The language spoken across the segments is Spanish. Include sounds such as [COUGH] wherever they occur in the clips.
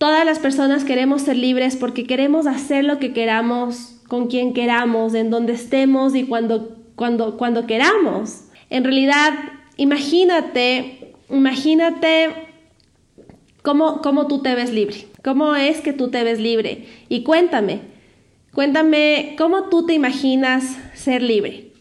Todas las personas queremos ser libres porque queremos hacer lo que queramos, con quien queramos, en donde estemos y cuando, cuando, cuando queramos. En realidad, imagínate, imagínate cómo, cómo tú te ves libre, cómo es que tú te ves libre. Y cuéntame, cuéntame cómo tú te imaginas ser libre.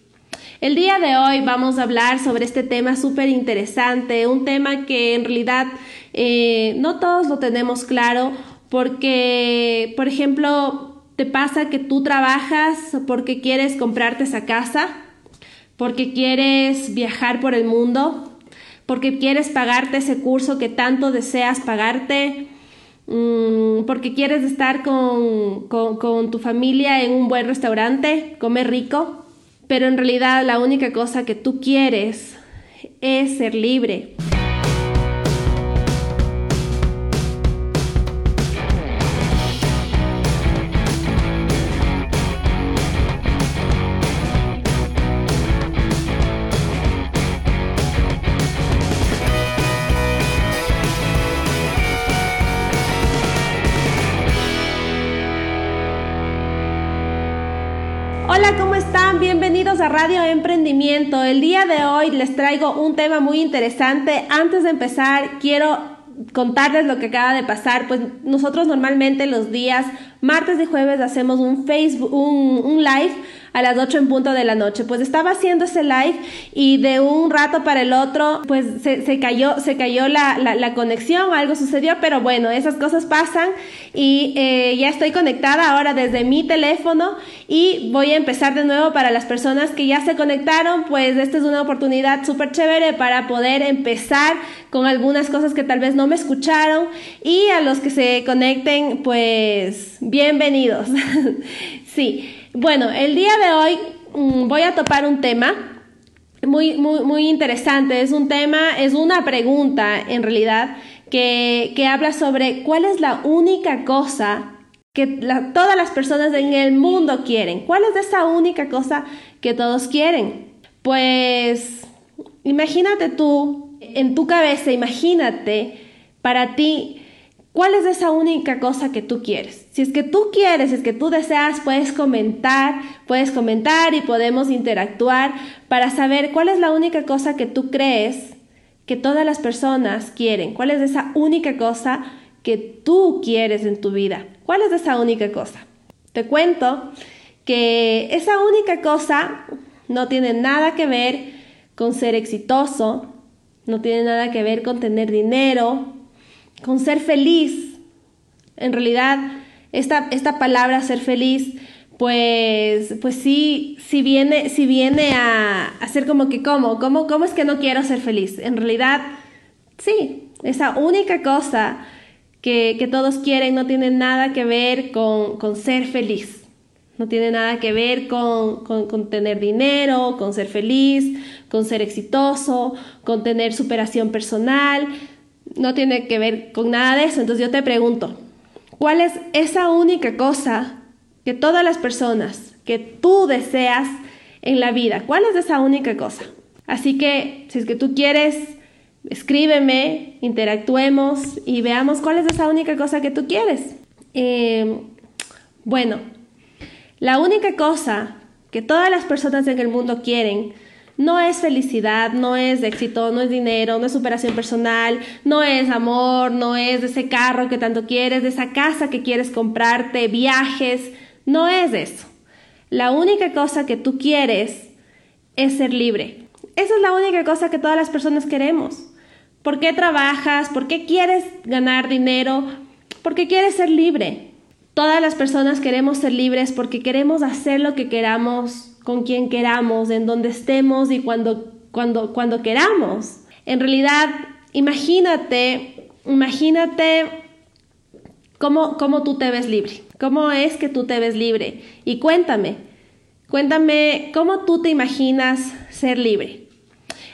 El día de hoy vamos a hablar sobre este tema súper interesante, un tema que en realidad eh, no todos lo tenemos claro porque, por ejemplo, te pasa que tú trabajas porque quieres comprarte esa casa, porque quieres viajar por el mundo, porque quieres pagarte ese curso que tanto deseas pagarte, mm, porque quieres estar con, con tu familia en un buen restaurante, comer rico pero en realidad la única cosa que tú quieres es ser libre. A Radio Emprendimiento. El día de hoy les traigo un tema muy interesante. Antes de empezar, quiero contarles lo que acaba de pasar. Pues nosotros normalmente los días martes y jueves hacemos un Facebook, un live a las 8 en punto de la noche. Pues estaba haciendo ese live y de un rato para el otro, pues se, cayó, se cayó la, la, conexión, algo sucedió, pero bueno, esas cosas pasan y eh, ya estoy conectada ahora desde mi teléfono y voy a empezar de nuevo para las personas que ya se conectaron, pues esta es una oportunidad súper chévere para poder empezar con algunas cosas que tal vez no me escucharon y a los que se conecten, pues bienvenidos. [LAUGHS] sí. Bueno, el día de hoy mm, voy a topar un tema muy, muy, muy interesante. Es un tema, es una pregunta en realidad que, habla sobre cuál es la única cosa que todas las personas en el mundo quieren. ¿Cuál es esa única cosa que todos quieren? Pues imagínate tú, en tu cabeza, imagínate para ti ¿Cuál es esa única cosa que tú quieres? Si es que tú quieres, es que tú deseas, puedes comentar, puedes comentar y podemos interactuar para saber cuál es la única cosa que tú crees que todas las personas quieren. ¿Cuál es esa única cosa que tú quieres en tu vida? ¿Cuál es esa única cosa? Te cuento que esa única cosa no tiene nada que ver con ser exitoso, no tiene nada que ver con tener dinero, con ser feliz. En realidad, esta, esta palabra ser feliz, pues, pues sí, viene, si viene a, a ser como que, ¿cómo? ¿cómo? ¿Cómo es que no quiero ser feliz? En realidad, sí, esa única cosa que, que todos quieren no tiene nada que ver con, con ser feliz. No tiene nada que ver con, con, con, tener dinero, con ser feliz, con ser exitoso, con tener superación personal no tiene que ver con nada de eso. Entonces yo te pregunto, ¿cuál es esa única cosa que todas las personas que tú deseas en la vida? ¿Cuál es esa única cosa? Así que si es que tú quieres, escríbeme, interactuemos y veamos cuál es esa única cosa que tú quieres. Eh, bueno, la única cosa que todas las personas en el mundo quieren no es felicidad, no es éxito, no es dinero, no es superación personal, no es amor, no es ese carro que tanto quieres, de esa casa que quieres comprarte, viajes, no es eso. La única cosa que tú quieres es ser libre. Esa es la única cosa que todas las personas queremos. ¿Por qué trabajas? ¿Por qué quieres ganar dinero? Porque quieres ser libre. Todas las personas queremos ser libres porque queremos hacer lo que queramos con quien queramos, en donde estemos y cuando, cuando, cuando queramos. En realidad, imagínate, imagínate cómo, cómo tú te ves libre, cómo es que tú te ves libre. Y cuéntame, cuéntame cómo tú te imaginas ser libre.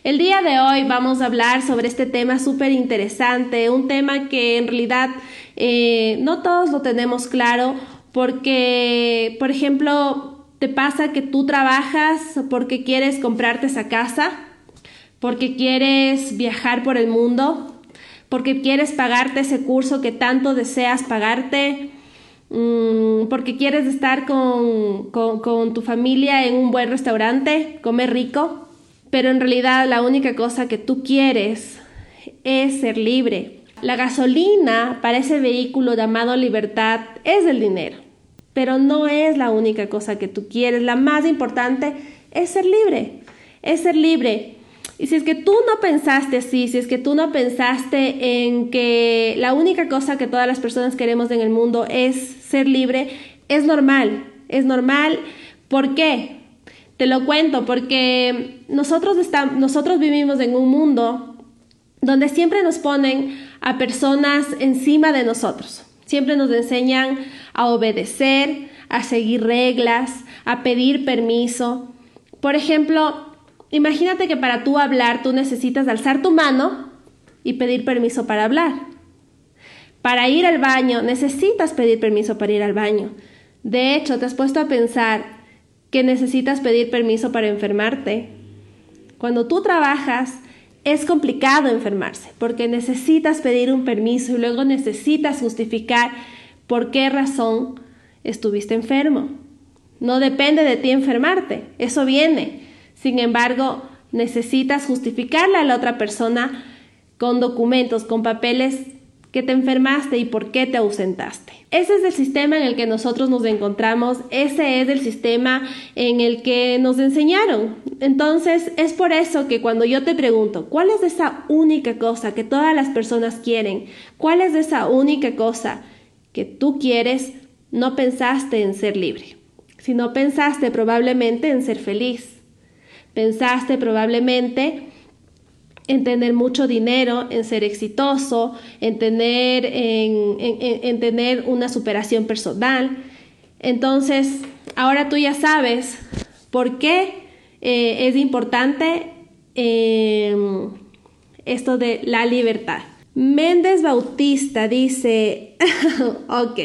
El día de hoy vamos a hablar sobre este tema súper interesante, un tema que en realidad eh, no todos lo tenemos claro porque, por ejemplo, ¿Te pasa que tú trabajas porque quieres comprarte esa casa? ¿Porque quieres viajar por el mundo? porque quieres pagarte ese curso que tanto deseas pagarte, mm, porque quieres estar con, con tu familia en un buen restaurante, comer rico, pero en realidad la única cosa que tú quieres es ser libre. La gasolina para ese vehículo llamado libertad es el dinero, pero no es la única cosa que tú quieres. La más importante es ser libre, es ser libre. Y si es que tú no pensaste así, si es que tú no pensaste en que la única cosa que todas las personas queremos en el mundo es ser libre, es normal, es normal. ¿Por qué? Te lo cuento, porque nosotros, estamos, nosotros vivimos en un mundo donde siempre nos ponen a personas encima de nosotros. Siempre nos enseñan a obedecer, a seguir reglas, a pedir permiso. Por ejemplo, imagínate que para tú hablar tú necesitas alzar tu mano y pedir permiso para hablar. Para ir al baño necesitas pedir permiso para ir al baño. De hecho, te has puesto a pensar que necesitas pedir permiso para enfermarte. Cuando tú trabajas, es complicado enfermarse porque necesitas pedir un permiso y luego necesitas justificar por qué razón estuviste enfermo. No depende de ti enfermarte, eso viene. Sin embargo, necesitas justificarle a la otra persona con documentos, con papeles que te enfermaste y por qué te ausentaste. Ese es el sistema en el que nosotros nos encontramos, ese es el sistema en el que nos enseñaron. Entonces, es por eso que cuando yo te pregunto, ¿cuál es esa única cosa que todas las personas quieren? ¿Cuál es esa única cosa que tú quieres? No pensaste en ser libre, sino pensaste probablemente en ser feliz. Pensaste probablemente en tener mucho dinero, en ser exitoso, en tener, en, tener una superación personal. Entonces, ahora tú ya sabes por qué eh, es importante em, esto de la libertad. Méndez Bautista dice, [LAUGHS] ok,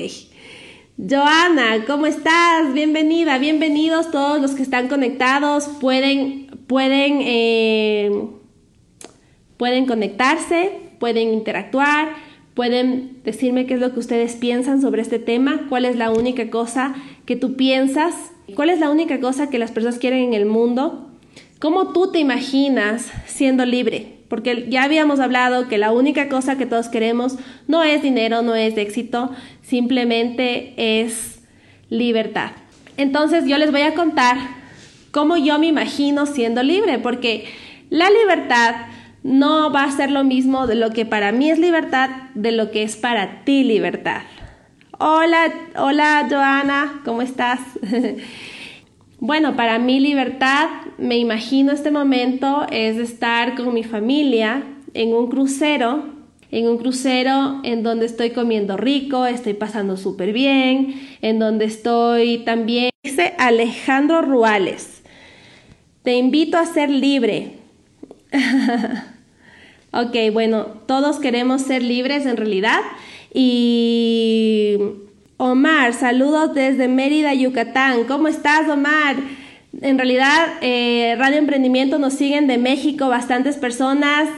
Joana, ¿cómo estás? Bienvenida, bienvenidos todos los que están conectados. Pueden, pueden em, Pueden conectarse, pueden interactuar, pueden decirme qué es lo que ustedes piensan sobre este tema, cuál es la única cosa que tú piensas, cuál es la única cosa que las personas quieren en el mundo, cómo tú te imaginas siendo libre, porque ya habíamos hablado que la única cosa que todos queremos no es dinero, no es éxito, simplemente es libertad. Entonces yo les voy a contar cómo yo me imagino siendo libre, porque la libertad no va a ser lo mismo de lo que para mí es libertad, de lo que es para ti libertad. Hola, hola Joana, ¿cómo estás? [LAUGHS] bueno, para mí libertad, me imagino este momento, es estar con mi familia en un crucero, en un crucero en donde estoy comiendo rico, estoy pasando súper bien, en donde estoy también, dice Alejandro Ruales, te invito a ser libre. [LAUGHS] ok, bueno, todos queremos ser libres en realidad. Y Omar, saludos desde Mérida, Yucatán. ¿Cómo estás, Omar? En realidad, eh, Radio Emprendimiento nos siguen de México bastantes personas.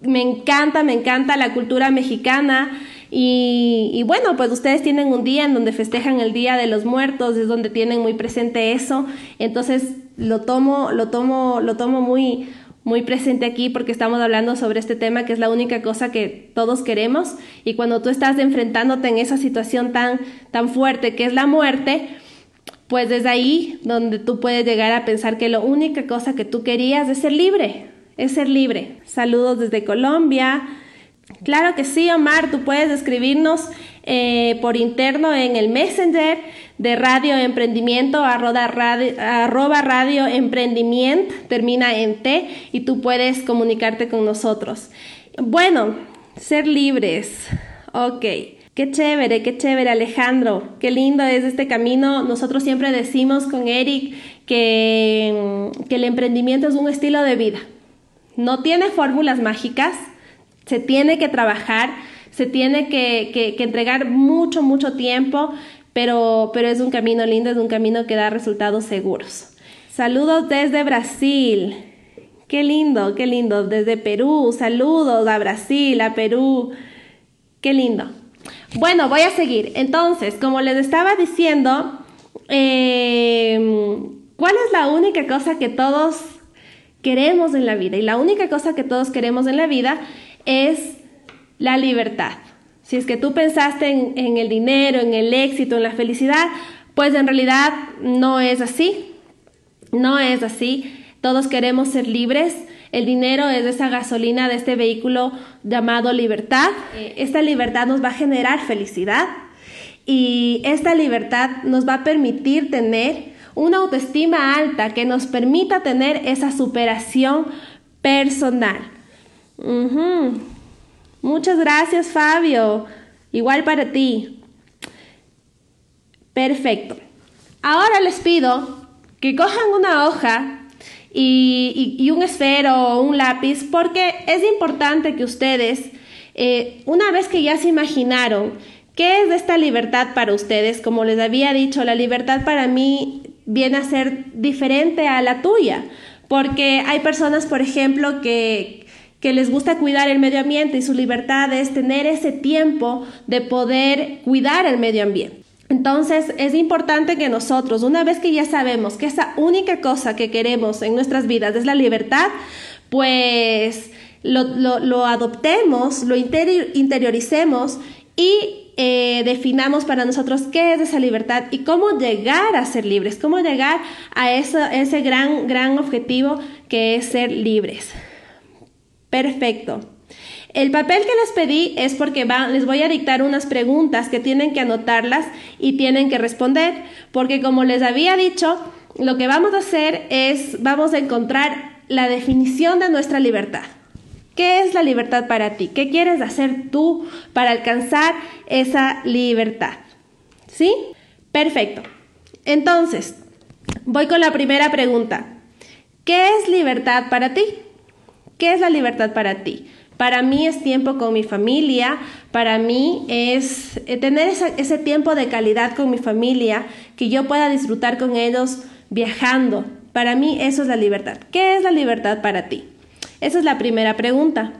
Me encanta, me encanta la cultura mexicana. Y, y, bueno, pues ustedes tienen un día en donde festejan el Día de los Muertos, es donde tienen muy presente eso. Entonces lo tomo, lo tomo, lo tomo muy, muy presente aquí porque estamos hablando sobre este tema que es la única cosa que todos queremos y cuando tú estás enfrentándote en esa situación tan, tan fuerte que es la muerte, pues es ahí donde tú puedes llegar a pensar que la única cosa que tú querías es ser libre, es ser libre. Saludos desde Colombia. Claro que sí, Omar, tú puedes escribirnos eh, por interno en el Messenger de Radio Emprendimiento, arroba radio, Emprendimiento, termina en T y tú puedes comunicarte con nosotros. Bueno, ser libres. Ok. Qué chévere, qué chévere Alejandro, qué lindo es este camino. Nosotros siempre decimos con Eric que, que el emprendimiento es un estilo de vida. No tiene fórmulas mágicas, se tiene que trabajar, se tiene que, entregar mucho, mucho tiempo, pero, pero es un camino lindo, es un camino que da resultados seguros. Saludos desde Brasil. Qué lindo, qué lindo. Desde Perú, saludos a Brasil, a Perú. Qué lindo. Bueno, voy a seguir. Entonces, como les estaba diciendo, em, ¿cuál es la única cosa que todos queremos en la vida? Y la única cosa que todos queremos en la vida es la libertad. Si es que tú pensaste en, en el dinero, en el éxito, en la felicidad, pues en realidad no es así. No es así. Todos queremos ser libres. El dinero es esa gasolina de este vehículo llamado libertad. Eh, esta libertad nos va a generar felicidad y esta libertad nos va a permitir tener una autoestima alta que nos permita tener esa superación personal. Muchas gracias Fabio. Igual para ti. Perfecto. Ahora les pido que cojan una hoja y, un esfero o un lápiz, porque es importante que ustedes, eh, una vez que ya se imaginaron qué es esta libertad para ustedes, como les había dicho, la libertad para mí viene a ser diferente a la tuya, porque hay personas, por ejemplo, que que les gusta cuidar el medio ambiente y su libertad es tener ese tiempo de poder cuidar el medio ambiente. Entonces es importante que nosotros, una vez que ya sabemos que esa única cosa que queremos en nuestras vidas es la libertad, pues lo, adoptemos, lo interioricemos y eh, definamos para nosotros qué es esa libertad y cómo llegar a ser libres, cómo llegar a ese gran, gran objetivo que es ser libres. Perfecto. El papel que les pedí es porque les voy a dictar unas preguntas que tienen que anotarlas y tienen que responder, porque como les había dicho, lo que vamos a hacer es, vamos a encontrar la definición de nuestra libertad. ¿Qué es la libertad para ti? ¿Qué quieres hacer tú para alcanzar esa libertad? ¿Sí? Perfecto. Entonces, voy con la primera pregunta. ¿Qué es libertad para ti? ¿Qué es la libertad para ti? Para mí es tiempo con mi familia, para mí es eh, tener ese tiempo de calidad con mi familia, que yo pueda disfrutar con ellos viajando. Para mí eso es la libertad. ¿Qué es la libertad para ti? Esa es la primera pregunta.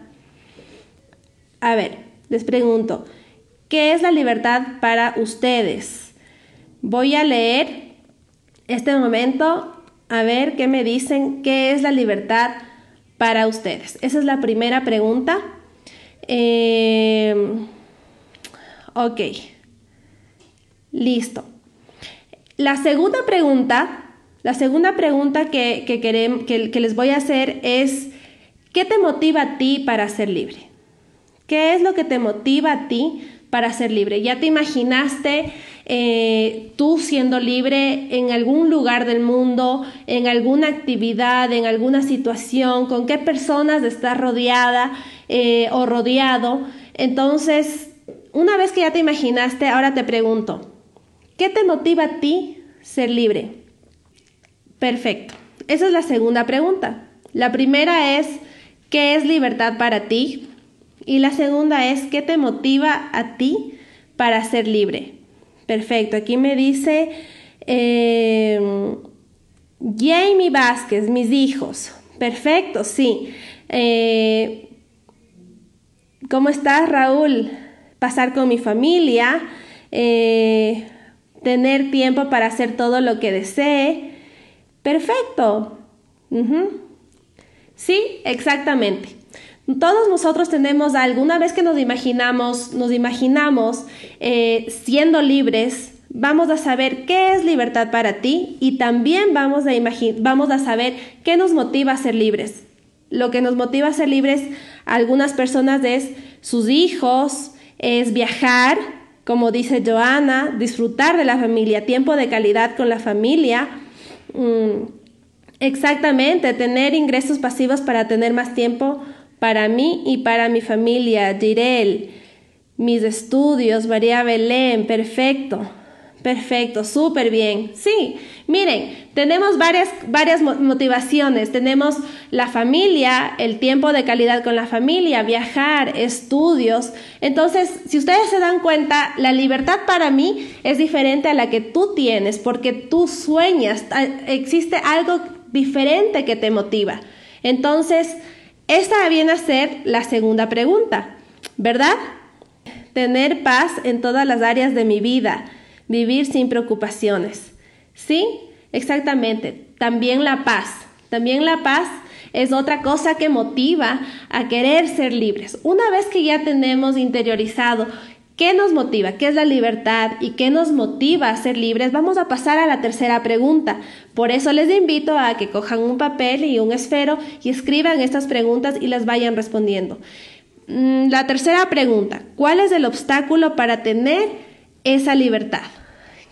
A ver, les pregunto, ¿qué es la libertad para ustedes? Voy a leer este momento, a ver qué me dicen, qué es la libertad para ustedes? Esa es la primera pregunta. Em, ok, listo. La segunda pregunta, la segunda pregunta que, que les voy a hacer es, ¿qué te motiva a ti para ser libre? ¿Qué es lo que te motiva a ti para ser libre? ¿Ya te imaginaste eh, tú siendo libre en algún lugar del mundo, en alguna actividad, en alguna situación, con qué personas estás rodeada eh, o rodeado. Entonces, una vez que ya te imaginaste, ahora te pregunto, ¿qué te motiva a ti ser libre? Perfecto. Esa es la segunda pregunta. La primera es, ¿qué es libertad para ti? Y la segunda es, ¿qué te motiva a ti para ser libre? Perfecto, aquí me dice eh, Jamie Vázquez, mis hijos. Perfecto, sí. Eh, ¿Cómo estás, Raúl? Pasar con mi familia, eh, tener tiempo para hacer todo lo que desee. Perfecto. Sí, exactamente. Todos nosotros tenemos alguna vez que nos imaginamos, nos imaginamos eh, siendo libres, vamos a saber qué es libertad para ti y también vamos a, vamos a saber qué nos motiva a ser libres. Lo que nos motiva a ser libres a algunas personas es sus hijos, es viajar, como dice Joana, disfrutar de la familia, tiempo de calidad con la familia. Mm, exactamente, tener ingresos pasivos para tener más tiempo para mí y para mi familia, Direl, mis estudios, María Belén, perfecto, perfecto, súper bien. Sí, miren, tenemos varias, varias motivaciones. Tenemos la familia, el tiempo de calidad con la familia, viajar, estudios. Entonces, si ustedes se dan cuenta, la libertad para mí es diferente a la que tú tienes, porque tú sueñas, existe algo diferente que te motiva. Entonces, esta viene a ser la segunda pregunta, ¿verdad? Tener paz en todas las áreas de mi vida, vivir sin preocupaciones. ¿Sí? Exactamente. También la paz. También la paz es otra cosa que motiva a querer ser libres. Una vez que ya tenemos interiorizado ¿Qué nos motiva? ¿Qué es la libertad? ¿Y qué nos motiva a ser libres? Vamos a pasar a la tercera pregunta. Por eso les invito a que cojan un papel y un esfero y escriban estas preguntas y las vayan respondiendo. Mm, la tercera pregunta. ¿Cuál es el obstáculo para tener esa libertad?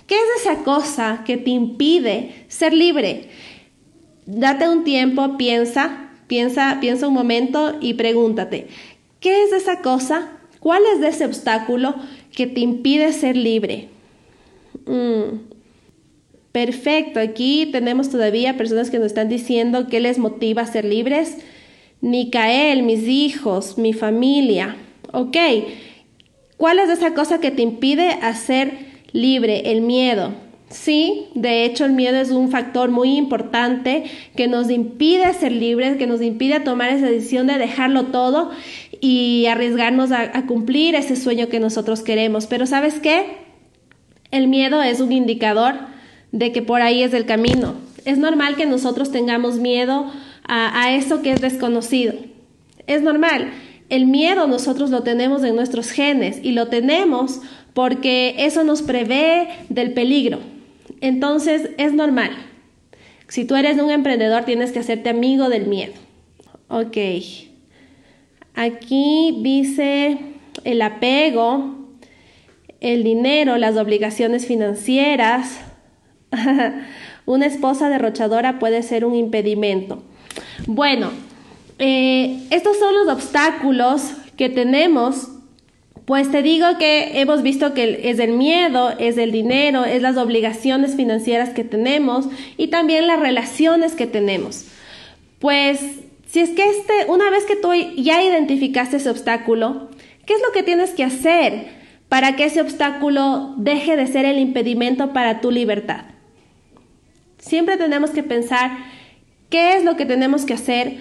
¿Qué es esa cosa que te impide ser libre? Date un tiempo, piensa, piensa, piensa un momento y pregúntate, ¿qué es esa cosa ¿Cuál es ese obstáculo que te impide ser libre? Mm. Perfecto, aquí tenemos todavía personas que nos están diciendo qué les motiva a ser libres. Micael, mis hijos, mi familia. Ok, ¿cuál es esa cosa que te impide a ser libre? El miedo. Sí, de hecho el miedo es un factor muy importante que nos impide ser libres, que nos impide tomar esa decisión de dejarlo todo y arriesgarnos a, cumplir ese sueño que nosotros queremos. Pero sabes qué? El miedo es un indicador de que por ahí es el camino. Es normal que nosotros tengamos miedo a, a eso que es desconocido. Es normal. El miedo nosotros lo tenemos en nuestros genes y lo tenemos porque eso nos prevé del peligro. Entonces es normal. Si tú eres un emprendedor tienes que hacerte amigo del miedo. Ok. Aquí dice el apego, el dinero, las obligaciones financieras. [LAUGHS] Una esposa derrochadora puede ser un impedimento. Bueno, eh, estos son los obstáculos que tenemos. Pues te digo que hemos visto que es el miedo, es el dinero, es las obligaciones financieras que tenemos y también las relaciones que tenemos. Pues si es que este, una vez que tú ya identificaste ese obstáculo, ¿qué es lo que tienes que hacer para que ese obstáculo deje de ser el impedimento para tu libertad? Siempre tenemos que pensar qué es lo que tenemos que hacer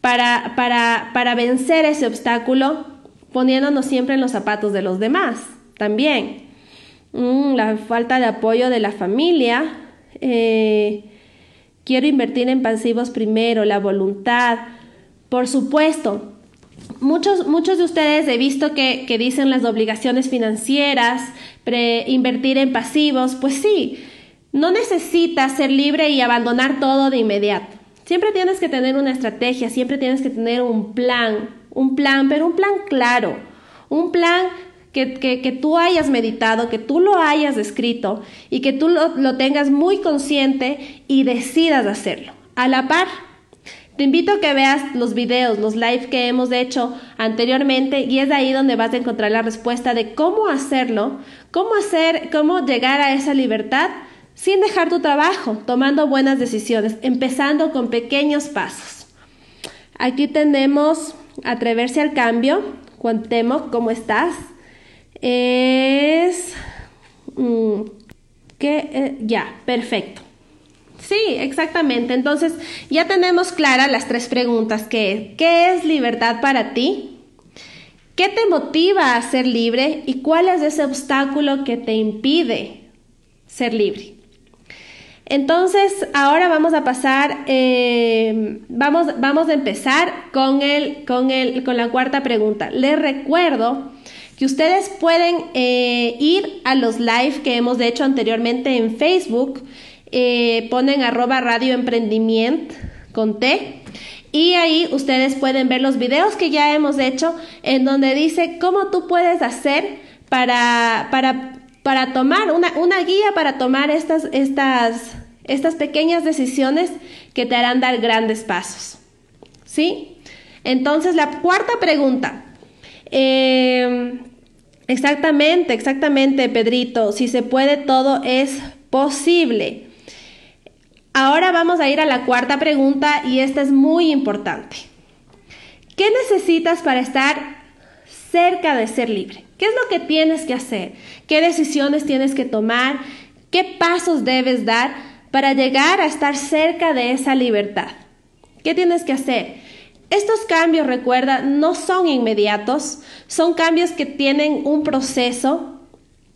para, para, para vencer ese obstáculo, poniéndonos siempre en los zapatos de los demás también. Mm, la falta de apoyo de la familia. Eh, quiero invertir en pasivos primero, la voluntad, por supuesto, muchos, muchos de ustedes he visto que, dicen las obligaciones financieras, invertir en pasivos, pues sí, no necesitas ser libre y abandonar todo de inmediato. Siempre tienes que tener una estrategia, siempre tienes que tener un plan, un plan, pero un plan claro, un plan que, que, tú hayas meditado, que tú lo hayas escrito y que tú lo, lo tengas muy consciente y decidas hacerlo. A la par, te invito a que veas los videos, los live que hemos hecho anteriormente y es ahí donde vas a encontrar la respuesta de cómo hacerlo, cómo hacer, cómo llegar a esa libertad sin dejar tu trabajo, tomando buenas decisiones, empezando con pequeños pasos. Aquí tenemos atreverse al cambio. Cuantemo, ¿cómo estás? Es... Mm, que, eh, ya, perfecto. Sí, exactamente. Entonces ya tenemos claras las tres preguntas que ¿qué es libertad para ti? ¿Qué te motiva a ser libre? ¿Y cuál es ese obstáculo que te impide ser libre? Entonces, ahora vamos a pasar, eh, vamos, vamos a empezar con, el, con, el, con la cuarta pregunta. Les recuerdo que ustedes pueden eh, ir a los live que hemos hecho anteriormente en Facebook eh, ponen arroba radio emprendimiento con T. Y ahí ustedes pueden ver los videos que ya hemos hecho en donde dice cómo tú puedes hacer para, para, para tomar una, una, guía para tomar estas, estas, estas pequeñas decisiones que te harán dar grandes pasos. ¿Sí? Entonces, la cuarta pregunta. Eh, exactamente, exactamente, Pedrito. Si se puede, todo es posible. Ahora vamos a ir a la cuarta pregunta y esta es muy importante. ¿Qué necesitas para estar cerca de ser libre? ¿Qué es lo que tienes que hacer? ¿Qué decisiones tienes que tomar? ¿Qué pasos debes dar para llegar a estar cerca de esa libertad? ¿Qué tienes que hacer? Estos cambios, recuerda, no son inmediatos, son cambios que tienen un proceso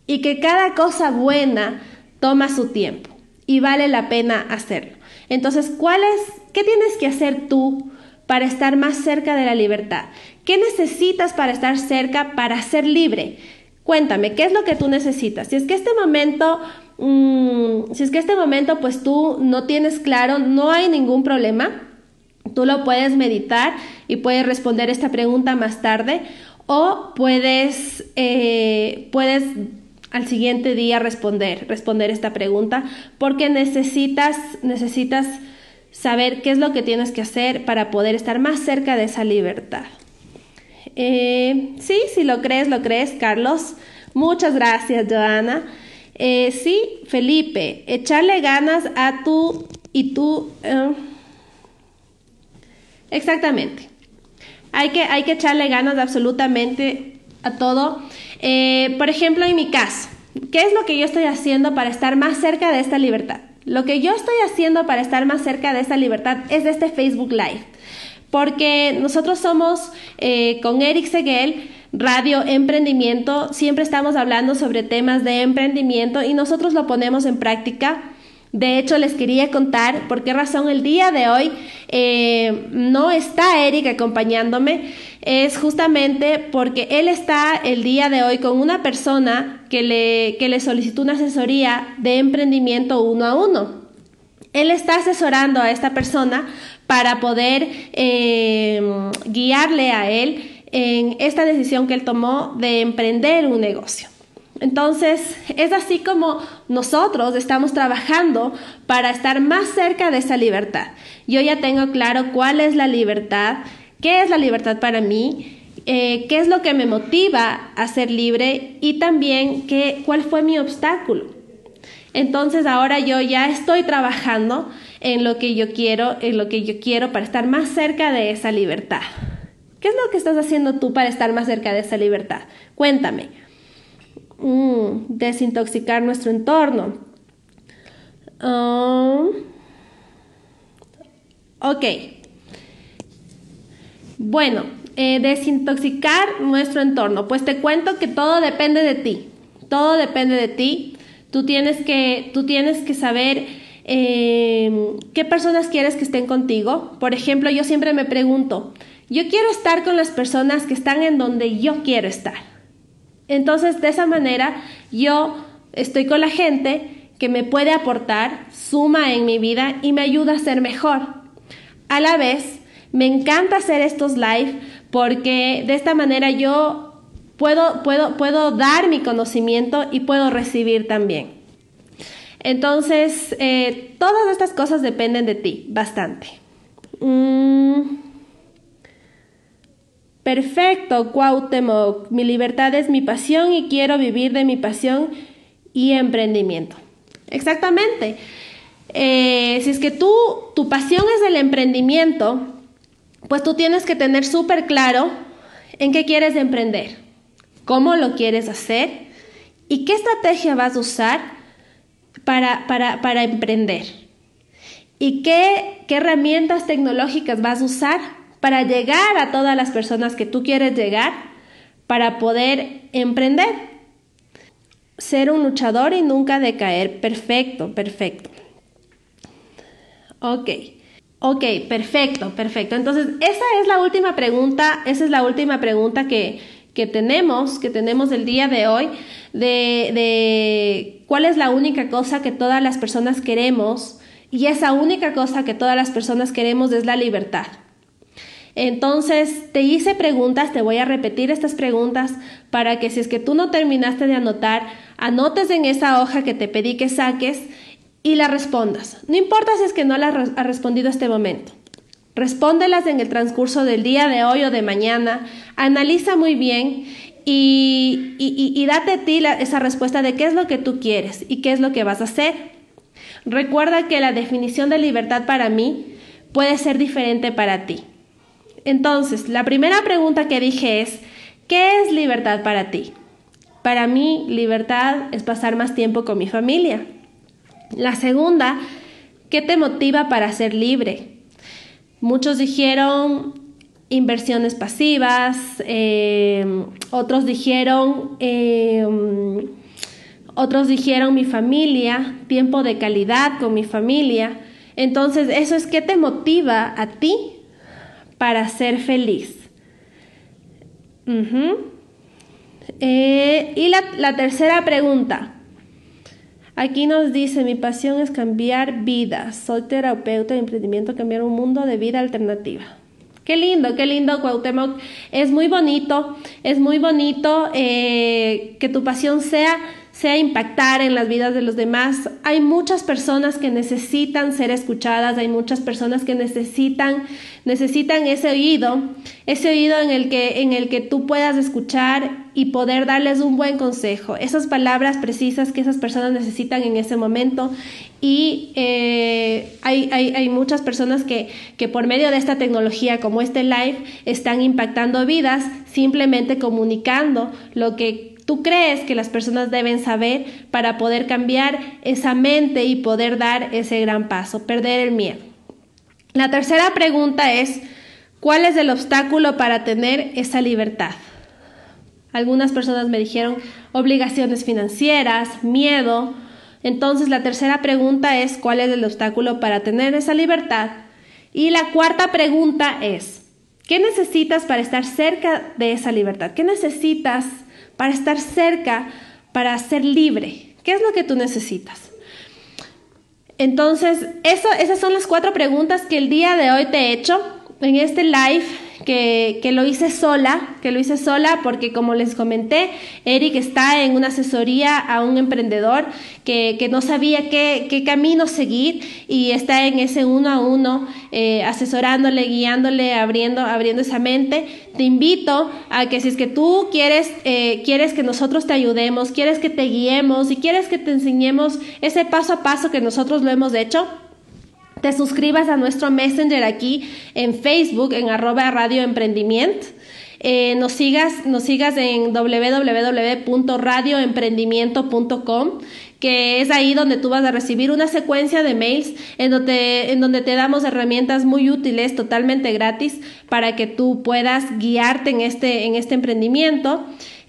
y que cada cosa buena toma su tiempo y vale la pena hacerlo. Entonces, ¿cuál es, qué tienes que hacer tú para estar más cerca de la libertad? ¿Qué necesitas para estar cerca, para ser libre? Cuéntame, ¿qué es lo que tú necesitas? Si es que este momento, mm, si es que este momento, pues tú no tienes claro, no hay ningún problema. Tú lo puedes meditar y puedes responder esta pregunta más tarde o puedes, eh, puedes al siguiente día responder, responder esta pregunta porque necesitas, necesitas saber qué es lo que tienes que hacer para poder estar más cerca de esa libertad. Eh, sí, si lo crees, lo crees, Carlos. Muchas gracias, Joana. Eh, sí, Felipe, echarle ganas a tú y tú. Eh, exactamente. Hay que, hay que echarle ganas absolutamente a todo. por ejemplo, en mi caso, ¿qué es lo que yo estoy haciendo para estar más cerca de esta libertad? Lo que yo estoy haciendo para estar más cerca de esta libertad es de este Facebook Live porque nosotros somos eh, con Eric Seguel, Radio Emprendimiento, siempre estamos hablando sobre temas de emprendimiento y nosotros lo ponemos en práctica. De hecho, les quería contar por qué razón el día de hoy eh, no está Eric acompañándome. Es justamente porque él está el día de hoy con una persona que le, que le solicitó una asesoría de emprendimiento uno a uno. Él está asesorando a esta persona para poder eh, guiarle a él en esta decisión que él tomó de emprender un negocio. Entonces, es así como nosotros estamos trabajando para estar más cerca de esa libertad. Yo ya tengo claro cuál es la libertad, qué es la libertad para mí, eh, qué es lo que me motiva a ser libre y también qué, cuál fue mi obstáculo. Entonces, ahora yo ya estoy trabajando en lo que yo quiero, en lo que yo quiero para estar más cerca de esa libertad. ¿Qué es lo que estás haciendo tú para estar más cerca de esa libertad? Cuéntame. Mm, desintoxicar nuestro entorno. Ah, ok. Bueno, eh, desintoxicar nuestro entorno. Pues te cuento que todo depende de ti. Todo depende de ti. Tú tienes que, tú tienes que saber Em, ¿Qué personas quieres que estén contigo? Por ejemplo, yo siempre me pregunto, yo quiero estar con las personas que están en donde yo quiero estar. Entonces, de esa manera, yo estoy con la gente que me puede aportar, suma en mi vida y me ayuda a ser mejor. A la vez, me encanta hacer estos live porque de esta manera yo puedo, puedo, puedo dar mi conocimiento y puedo recibir también. Entonces, eh, todas estas cosas dependen de ti, bastante. Mm. Perfecto, Cuauhtémoc. Mi libertad es mi pasión y quiero vivir de mi pasión y emprendimiento. Exactamente. Eh, si es que tú, tu pasión es el emprendimiento, pues tú tienes que tener súper claro en qué quieres emprender, cómo lo quieres hacer y qué estrategia vas a usar para, para, para emprender? ¿Y qué, qué herramientas tecnológicas vas a usar para llegar a todas las personas que tú quieres llegar para poder emprender? Ser un luchador y nunca decaer. Perfecto, perfecto. Ok. Ok, perfecto, perfecto. Entonces, esa es la última pregunta, esa es la última pregunta que, que tenemos, que tenemos el día de hoy, de, de cuál es la única cosa que todas las personas queremos, y esa única cosa que todas las personas queremos es la libertad. Entonces, te hice preguntas, te voy a repetir estas preguntas para que si es que tú no terminaste de anotar, anotes en esa hoja que te pedí que saques y la respondas. No importa si es que no la has respondido a este momento. Respóndelas en el transcurso del día de hoy o de mañana, analiza muy bien y, y, date a ti esa respuesta de qué es lo que tú quieres y qué es lo que vas a hacer. Recuerda que la definición de libertad para mí puede ser diferente para ti. Entonces, la primera pregunta que dije es, ¿qué es libertad para ti? Para mí, libertad es pasar más tiempo con mi familia. La segunda, ¿qué te motiva para ser libre? Muchos dijeron inversiones pasivas, eh, otros dijeron, eh, otros dijeron mi familia, tiempo de calidad con mi familia. Entonces, eso es qué te motiva a ti para ser feliz. Eh, y la tercera pregunta. Aquí nos dice, mi pasión es cambiar vidas. Soy terapeuta de emprendimiento, cambiar un mundo de vida alternativa. Qué lindo, qué lindo, Cuauhtémoc. Es muy bonito, es muy bonito eh, que tu pasión sea sea impactar en las vidas de los demás. Hay muchas personas que necesitan ser escuchadas, hay muchas personas que necesitan, necesitan ese oído, ese oído en el, que, en el que tú puedas escuchar y poder darles un buen consejo, esas palabras precisas que esas personas necesitan en ese momento. Y eh, hay, hay, hay, muchas personas que, que por medio de esta tecnología como este live están impactando vidas simplemente comunicando lo que tú crees que las personas deben saber para poder cambiar esa mente y poder dar ese gran paso, perder el miedo. La tercera pregunta es, ¿cuál es el obstáculo para tener esa libertad? Algunas personas me dijeron obligaciones financieras, miedo. Entonces la tercera pregunta es, ¿cuál es el obstáculo para tener esa libertad? Y la cuarta pregunta es, ¿qué necesitas para estar cerca de esa libertad? ¿Qué necesitas para estar cerca, para ser libre. ¿Qué es lo que tú necesitas? Entonces, eso, esas son las cuatro preguntas que el día de hoy te he hecho en este live que, lo hice sola, que lo hice sola porque como les comenté, Eric está en una asesoría a un emprendedor que, no sabía qué, camino seguir y está en ese uno a uno eh, asesorándole, guiándole, abriendo, abriendo esa mente. Te invito a que si es que tú quieres, eh, quieres que nosotros te ayudemos, quieres que te guiemos y quieres que te enseñemos ese paso a paso que nosotros lo hemos hecho, te suscribas a nuestro Messenger aquí en Facebook, en arroba radio emprendimiento. Eh, nos, sigas, nos sigas en www.radioemprendimiento.com que es ahí donde tú vas a recibir una secuencia de mails en donde, en donde te damos herramientas muy útiles, totalmente gratis, para que tú puedas guiarte en este, en este emprendimiento.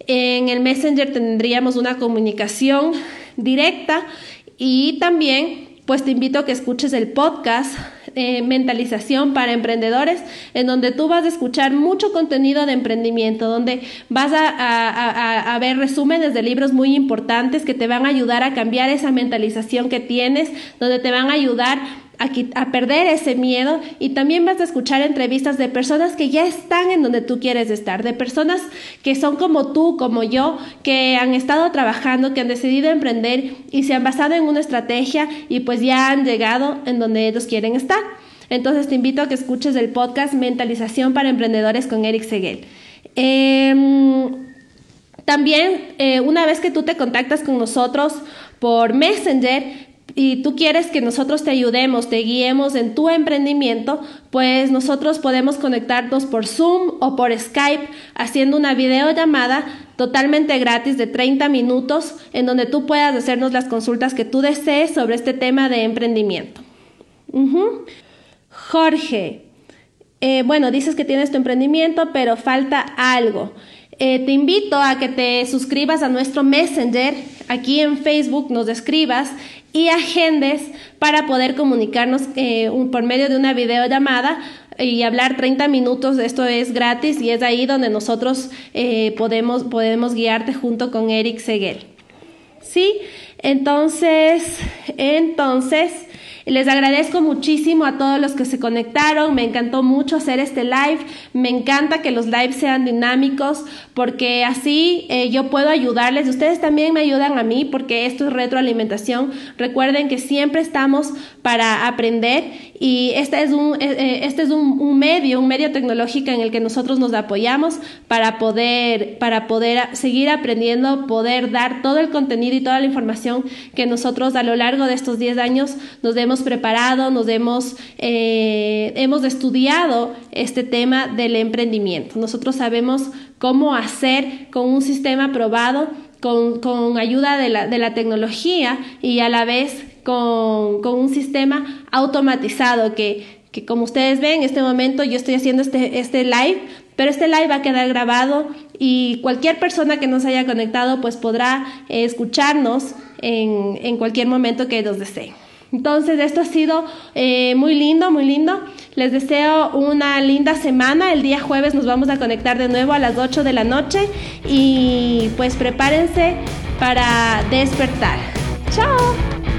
En el Messenger tendríamos una comunicación directa y también pues te invito a que escuches el podcast eh, Mentalización para Emprendedores, en donde tú vas a escuchar mucho contenido de emprendimiento, donde vas a, a, ver resúmenes de libros muy importantes que te van a ayudar a cambiar esa mentalización que tienes, donde te van a ayudar a, perder ese miedo y también vas a escuchar entrevistas de personas que ya están en donde tú quieres estar, de personas que son como tú, como yo, que han estado trabajando, que han decidido emprender y se han basado en una estrategia y pues ya han llegado en donde ellos quieren estar. Entonces te invito a que escuches el podcast Mentalización para Emprendedores con Eric Seguel. Em, también, eh, una vez que tú te contactas con nosotros por Messenger, y tú quieres que nosotros te ayudemos, te guiemos en tu emprendimiento, pues nosotros podemos conectarnos por Zoom o por Skype haciendo una videollamada totalmente gratis de 30 minutos en donde tú puedas hacernos las consultas que tú desees sobre este tema de emprendimiento. Jorge, eh, bueno, dices que tienes tu emprendimiento, pero falta algo. Eh, te invito a que te suscribas a nuestro Messenger, aquí en Facebook nos escribas y agendes para poder comunicarnos eh, por medio de una videollamada y hablar 30 minutos. Esto es gratis y es ahí donde nosotros eh, podemos, podemos guiarte junto con Eric Seguel. ¿Sí? Entonces, entonces, les agradezco muchísimo a todos los que se conectaron, me encantó mucho hacer este live, me encanta que los lives sean dinámicos porque así eh, yo puedo ayudarles. Y ustedes también me ayudan a mí porque esto es retroalimentación. Recuerden que siempre estamos para aprender y este es un, eh, eh, este es un, medio, un medio tecnológico en el que nosotros nos apoyamos para poder, para poder seguir aprendiendo, poder dar todo el contenido y toda la información que nosotros a lo largo de estos 10 años nos demos preparado, nos hemos, eh, hemos estudiado este tema del emprendimiento. Nosotros sabemos cómo hacer con un sistema probado, con, con ayuda de la, de la, tecnología y a la vez con, con un sistema automatizado que que como ustedes ven, en este momento yo estoy haciendo este, este live, pero este live va a quedar grabado y cualquier persona que nos haya conectado pues podrá eh, escucharnos en, en, cualquier momento que nos desee. Entonces esto ha sido eh, muy lindo, muy lindo. Les deseo una linda semana. El día jueves nos vamos a conectar de nuevo a las 8 de la noche y pues prepárense para despertar. Chao.